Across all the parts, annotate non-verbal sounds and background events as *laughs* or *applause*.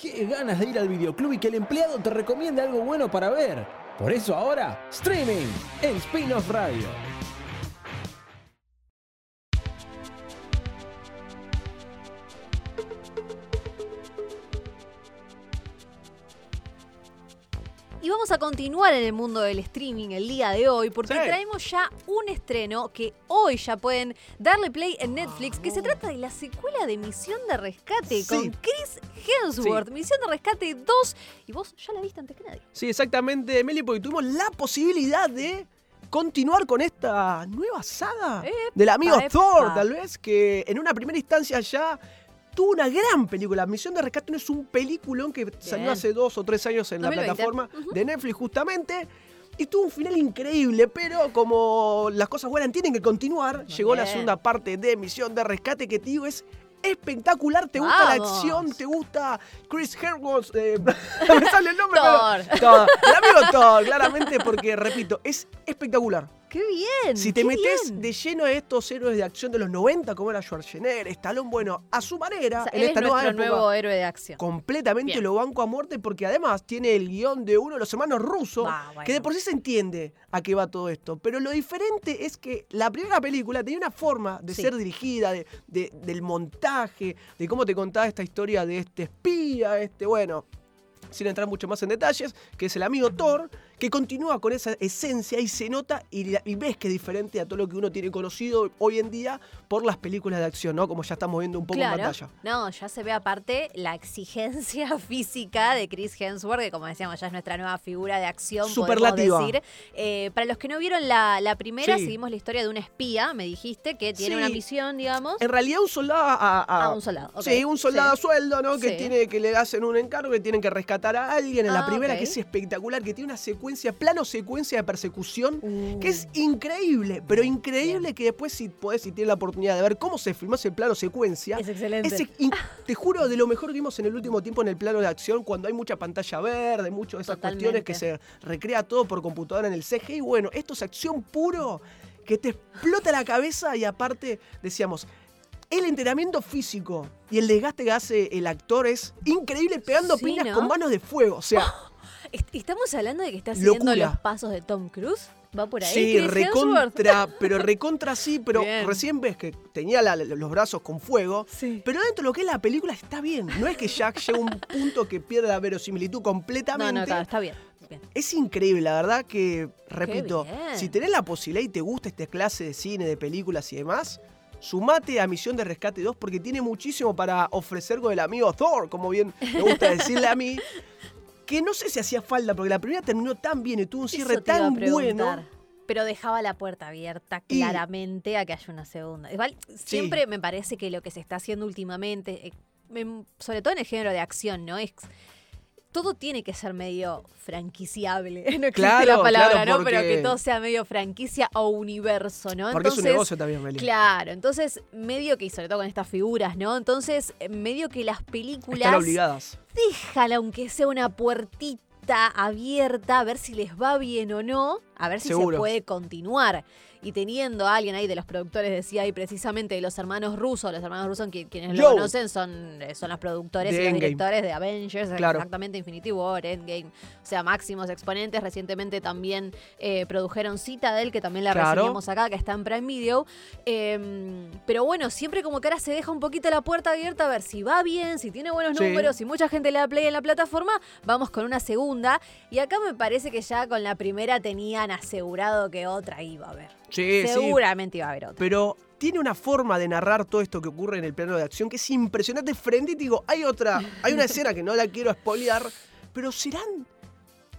Qué ganas de ir al videoclub y que el empleado te recomiende algo bueno para ver. Por eso ahora, streaming en Spin-off Radio. Vamos a continuar en el mundo del streaming el día de hoy porque Sí. traemos ya un estreno que hoy ya pueden darle play en Netflix, que se trata de la secuela de Misión de Rescate Sí. con Chris Hemsworth. Misión de Rescate 2. Y vos ya la viste antes que nadie. Sí, exactamente, Meli, porque tuvimos la posibilidad de continuar con esta nueva saga del amigo epa. Thor, tal vez, que en una primera instancia ya tuvo una gran película. Misión de Rescate no es un peliculón que salió hace dos o tres años en la 2020. plataforma de Netflix justamente. Y tuvo un final increíble, pero como las cosas buenas tienen que continuar, llegó la segunda parte de Misión de Rescate que te digo es espectacular. ¿Te gusta la acción? ¿Te gusta Chris Hemsworth? Eh, *laughs* me sale el nombre. *laughs* Thor. pero- Thor. El amigo Thor, claramente, porque, repito, es espectacular. ¡Qué bien! Si te metes bien. de lleno a estos héroes de acción de los 90, como era Schwarzenegger, Stallone, bueno, a su manera, O sea, en él esta es nueva época, nuevo héroe de acción. completamente Bien. lo banco a muerte porque además tiene el guion de uno de los hermanos rusos, bueno. que de por sí se entiende a qué va todo esto. Pero lo diferente es que la primera película tenía una forma de Sí. ser dirigida, de, de- del montaje, de cómo te contaba esta historia de este espía, este, bueno, sin entrar mucho más en detalles, que es el amigo Thor, que continúa con esa esencia y se nota y, la- y ves que es diferente a todo lo que uno tiene conocido hoy en día por las películas de acción, ¿no? Como ya estamos viendo un poco en pantalla. No, ya se ve aparte la exigencia *laughs* física de Chris Hemsworth, que como decíamos, ya es nuestra nueva figura de acción, Superlativa. podemos decir. Eh, para los que no vieron la, la primera, Sí. seguimos la historia de un espía, me dijiste, que tiene Sí. una misión, digamos. En realidad un soldado a... a- Ah, un soldado. Sí, un soldado Sí. a sueldo, ¿no? Que tiene que le hacen un encargo, que tienen que rescatar a alguien. En la Ah, primera, que es espectacular, que tiene una secuencia, plano secuencia de persecución, Uh. que es increíble, pero increíble que después si podés, si tienes la oportunidad de ver cómo se filmó ese plano secuencia, Es excelente. es te juro, de lo mejor que vimos en el último tiempo en el plano de acción, cuando hay mucha pantalla verde, muchas de esas cuestiones que se recrea todo por computadora en el CGI. Bueno, esto es acción puro que te explota la cabeza y aparte, decíamos, el entrenamiento físico y el desgaste que hace el actor es increíble pegando Sí, piñas ¿no? con manos de fuego. O sea, Est- ¿Estamos hablando de que está siguiendo los pasos de Tom Cruise? ¿Va por ahí? sí, recontra, pero recontra sí, pero Bien. recién ves que tenía la- los brazos con fuego. Sí. Pero dentro de lo que es la película está bien. No es que Jack llega a un punto que pierde la verosimilitud completamente. no, está bien. bien. Es increíble, la verdad que, repito, si tenés la posibilidad y te gusta esta clase de cine, de películas y demás, sumate a Misión de Rescate 2 porque tiene muchísimo para ofrecer con el amigo Thor, como bien me gusta decirle a mí. *laughs* Que no sé si hacía falta, porque la primera terminó tan bien y tuvo un cierre Eso te iba a tan bueno. Pero dejaba la puerta abierta Y- claramente a que haya una segunda. Igual, siempre me parece que lo que se está haciendo últimamente, eh, sobre todo en el género de acción, ¿no? Es todo tiene que ser medio franquiciable. *laughs* No existe Claro, la palabra, claro, ¿no? Pero que todo sea medio franquicia o universo, ¿no? Porque es un negocio también, Meli. Claro, entonces medio que, y sobre todo con estas figuras, ¿no? Entonces, medio que las Están películas obligadas. déjala aunque sea una puertita abierta, a ver si les va bien o no, a ver si Seguro. se puede continuar. Y teniendo a alguien ahí de los productores, decía ahí precisamente de los hermanos rusos, los hermanos rusos, qui- quienes lo conocen, son, eh, son los productores De y los directores de Avengers, Claro. exactamente Infinity War, Endgame, o sea, máximos exponentes. Recientemente también eh, produjeron Citadel, que también la Claro. reseñamos acá, que está en Prime Video. Eh, pero bueno, siempre como que ahora se deja un poquito la puerta abierta a ver si va bien, si tiene buenos Sí. números, si mucha gente le da play en la plataforma, vamos con una segunda. Y acá me parece que ya con la primera tenían asegurado que otra iba a haber. Sí, sí. Seguramente iba a haber otra. Pero tiene una forma de narrar todo esto que ocurre en el plano de acción que es impresionante. Frenético. Hay otra, hay una escena que no la quiero spoilear, pero serán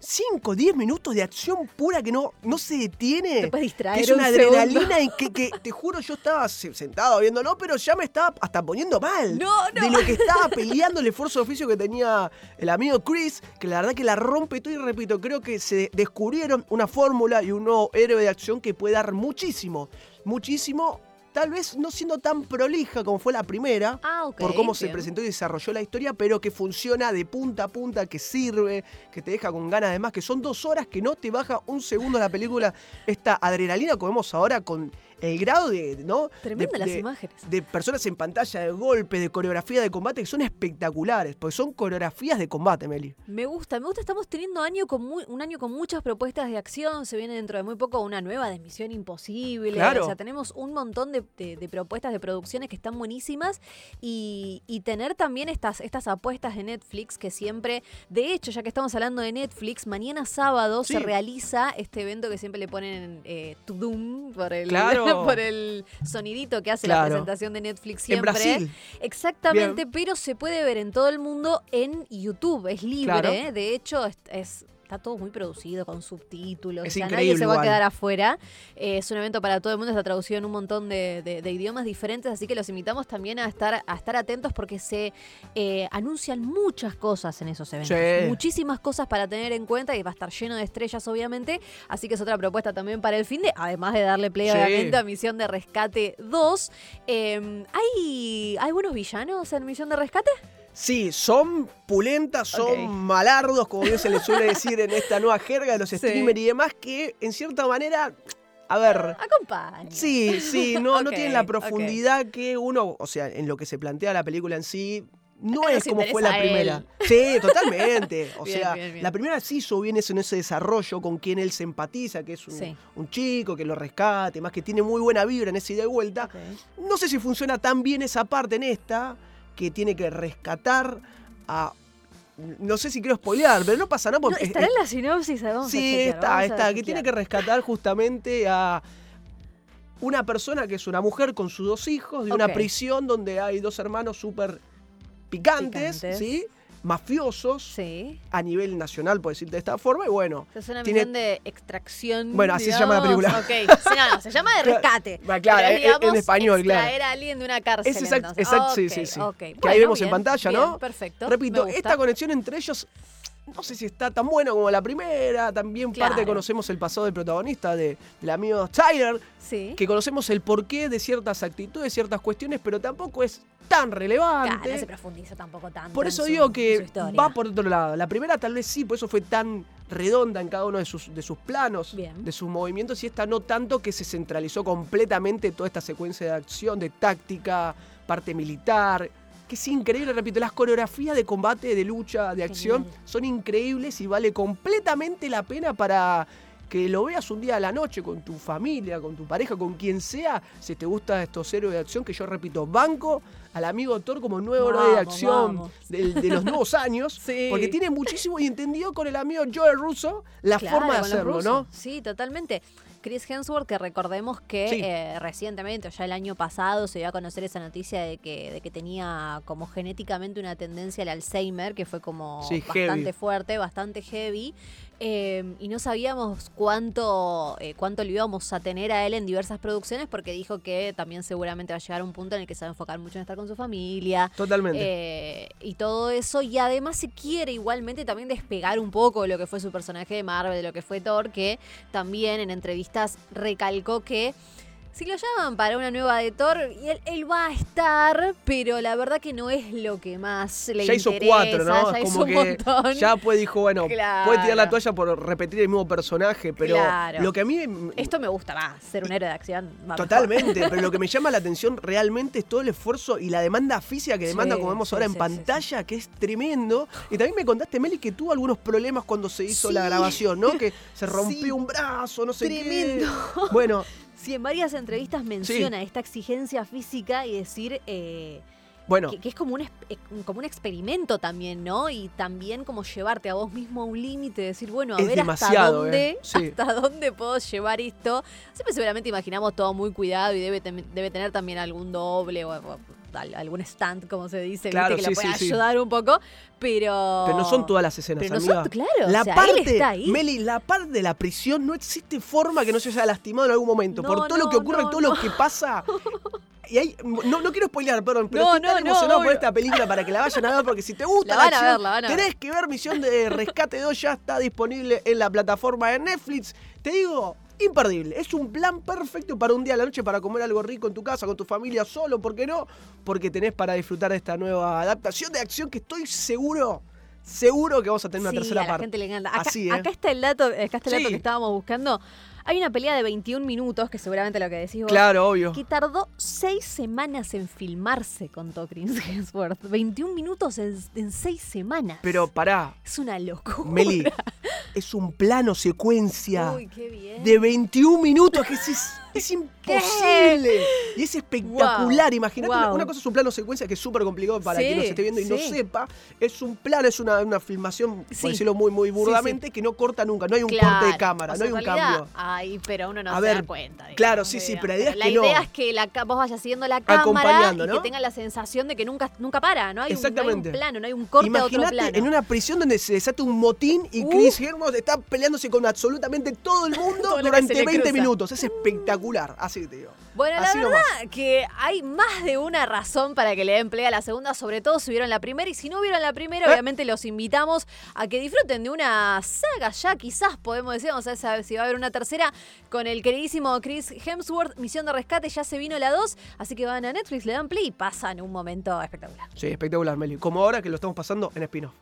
5, 10 minutos de acción pura que no, no se detiene. Te puedes distraer que es un una adrenalina y que, que, te juro yo estaba se- sentado viéndolo, pero ya me estaba hasta poniendo mal. No, no. De lo que estaba peleando el esfuerzo de oficio que tenía el amigo Chris, que la verdad que la rompe todo y repito, creo que se descubrieron una fórmula y un nuevo héroe de acción que puede dar muchísimo, muchísimo. Tal vez no siendo tan prolija como fue la primera, Ah, por cómo se presentó y desarrolló la historia, pero que funciona de punta a punta, que sirve, que te deja con ganas de más, que son dos horas que no te baja un segundo la película. Esta adrenalina que vemos ahora con el grado de, ¿no? Tremenda de, las de- imágenes. de personas en pantalla, de golpes, de coreografía de combate, que son espectaculares, porque son coreografías de combate, Meli. Me gusta, me gusta. Estamos teniendo año con muy- un año con muchas propuestas de acción. Se viene dentro de muy poco una nueva de Misión Imposible. Claro. O sea, tenemos un montón de, propuestas de producciones que están buenísimas. Y, y tener también estas, estas apuestas de Netflix que siempre. De hecho, ya que estamos hablando de Netflix, mañana sábado Sí. se realiza este evento que siempre le ponen eh, Tudum por el, Claro. Por el sonidito que hace la presentación de Netflix En siempre. Brasil. Exactamente, pero se puede ver en todo el mundo en YouTube, es libre. Claro. ¿eh? De hecho, es, es- está todo muy producido con subtítulos. Es o sea, nadie se va a quedar afuera. Eh, es un evento para todo el mundo, está traducido en un montón de, de- de idiomas diferentes, así que los invitamos también a estar, a estar atentos porque se eh, anuncian muchas cosas en esos eventos. Sí. Muchísimas cosas para tener en cuenta y va a estar lleno de estrellas, obviamente. Así que es otra propuesta también para el fin de, además de darle play, Sí. obviamente, a Misión de Rescate 2. Eh, ¿hay, ¿Hay buenos villanos en Misión de Rescate? Sí, son pulentas, son malardos, como bien se les suele decir en esta nueva jerga de los Sí. streamers y demás, que en cierta manera, a ver, Acompaña. sí, sí, no, no tienen la profundidad que uno, o sea, en lo que se plantea la película en sí, no es como fue la primera. Sí, totalmente. *laughs* O Bien, sea, bien, bien. la primera sí hizo bien eso en ese desarrollo con quien él se empatiza, que es un, Sí. un chico que lo rescate, más que tiene muy buena vibra en esa ida y vuelta. No sé si funciona tan bien esa parte en esta, que tiene que rescatar a. No sé si quiero spoilear, pero no pasa nada No, porque. estará en la sinopsis, vamos a sí, chequear, está, vamos a está. Que tiene que rescatar justamente a una persona que es una mujer con sus dos hijos de una prisión donde hay dos hermanos súper picantes, Picantes. ¿sí? Mafiosos Sí. a nivel nacional, por decirte de esta forma, y bueno. Es una Tiene- misión de extracción. Bueno, así se llama la película. Ok, sí, no, no, se llama de rescate. Claro, claro, Pero es, en- español, claro. a alguien de una cárcel. Es exact- entonces. exact- sí, sí, sí. Que ahí vemos en pantalla, bien, ¿no? Perfecto. Repito, esta conexión entre ellos no sé si está tan buena como la primera. También parte conocemos el pasado del protagonista, de, del amigo Tyler, Sí. que conocemos el porqué de ciertas actitudes, ciertas cuestiones, pero tampoco es tan relevante. Claro, no se profundiza tampoco tanto. por eso su- digo que va por otro lado. La primera tal vez sí, por eso fue tan redonda en cada uno de sus, de sus planos, Bien. de sus movimientos, y esta no tanto que se centralizó completamente toda esta secuencia de acción, de táctica, parte militar, que es increíble, repito, las coreografías de combate, de lucha, de acción, Genial. son increíbles y vale completamente la pena para que lo veas un día a la noche con tu familia, con tu pareja, con quien sea, si te gustan estos héroes de acción, que yo repito, banco al amigo Thor como nuevo héroe de Vamos, acción vamos. de, los *laughs* nuevos años, Sí. porque tiene muchísimo y entendió con el amigo Joel Russo la Claro, forma de hacerlo. ¿no? Sí, totalmente. Chris Hemsworth, que recordemos que Sí. eh, recientemente, o ya el año pasado, se dio a conocer esa noticia de que, de que tenía como genéticamente una tendencia al Alzheimer, que fue como Sí, bastante heavy. fuerte, bastante heavy. Eh, y no sabíamos cuánto, eh, cuánto lo íbamos a tener a él en diversas producciones, porque dijo que también seguramente va a llegar a un punto en el que se va a enfocar mucho en estar con su familia, Totalmente. eh, y todo eso. Y además se quiere igualmente también despegar un poco de lo que fue su personaje de Marvel, de lo que fue Thor, que también en entrevistas recalcó que si lo llaman para una nueva de Thor, y él, él va a estar, pero la verdad que no es lo que más le ya hizo interesa. cuatro, ¿no? Ya Es hizo un que montón. ya pues dijo, bueno, Claro. puede tirar la toalla por repetir el mismo personaje, pero Claro. lo que a mí Esto me gusta más, ser un héroe de acción. Totalmente, pero lo que me *laughs* llama la atención realmente es todo el esfuerzo y la demanda física que Sí, demanda, como vemos sí, ahora en sí, pantalla, que es tremendo. Y también me contaste, Meli, que tuvo algunos problemas cuando se hizo la grabación, ¿no? Que se *laughs* rompió un brazo, no sé Tremendo. qué. Bueno, Sí, en varias entrevistas menciona esta exigencia física y decir eh, bueno, que, que es como un, eh, como un experimento también, ¿no? Y también como llevarte a vos mismo a un límite, decir, bueno, a Es ver hasta dónde, ¿eh? Sí. *laughs* hasta dónde puedo llevar esto. Siempre seguramente imaginamos todo muy cuidado y debe, tener también algún doble o, o algún stand, como se dice, ¿viste? Claro, que sí, le puede sí, sí. ayudar un poco, pero... pero no son todas las escenas, Pero no amiga. son, claro, La o sea, parte, él está ahí. Meli, la parte de la prisión no existe forma que no se haya lastimado en algún momento. No, por todo no, lo que ocurre, no, todo no. lo que pasa. Y hay, no, no quiero spoilear, perdón, pero No, estoy tan no, no, emocionado por obvio. esta película para que la vayan a ver, porque si te *laughs* gusta La la, acción, ver, la tenés que ver Misión de Rescate 2, ya está disponible en la plataforma de Netflix. Te digo, imperdible. Es un plan perfecto para un día a la noche para comer algo rico en tu casa, con tu familia, solo, ¿por qué no? Porque tenés para disfrutar de esta nueva adaptación de acción que estoy seguro, seguro que vamos a tener una sí, tercera a la parte. gente le encanta. Acá, Así, ¿eh? acá está el dato, acá está el dato Sí. que estábamos buscando. Hay una pelea de 21 minutos, que seguramente lo que decís vos. Claro, obvio. Que tardó seis semanas en filmarse, contó Chris *laughs* Hemsworth. 21 minutos en, seis semanas. Pero pará. Es una locura. Meli, es un plano secuencia Uy, qué bien. de 21 minutos que es, es imposible. Y es espectacular. Imagínate, una, cosa es un plano secuencia que es súper complicado para quien nos esté viendo y no sepa. Es un plano, es una, una filmación, por decirlo muy, muy burdamente, que no corta nunca. No hay un corte de cámara, no hay un cambio. Ay, pero uno no se da cuenta. claro, sí, sí, pero la idea es que La idea es que la, vos vayas siguiendo la cámara y que tenga la sensación de que nunca, nunca para. No hay, Un, no hay un plano, no hay un corte a otro plano. en una prisión donde se desata un motín y Chris Hemsworth está peleándose con absolutamente todo el *laughs* mundo durante 20 minutos. Es espectacular, así te digo. Bueno, la verdad que hay más de una razón para que le den play a la segunda, sobre todo si vieron la primera. Y si no vieron la primera, ¿Eh? obviamente los invitamos a que disfruten de una saga ya, quizás podemos decir, vamos a ver si va a haber una tercera con el queridísimo Chris Hemsworth, Misión de Rescate, ya se vino la 2, así que van a Netflix, le dan play y pasan un momento espectacular. Sí, espectacular, Meli. Como ahora que lo estamos pasando en Espino.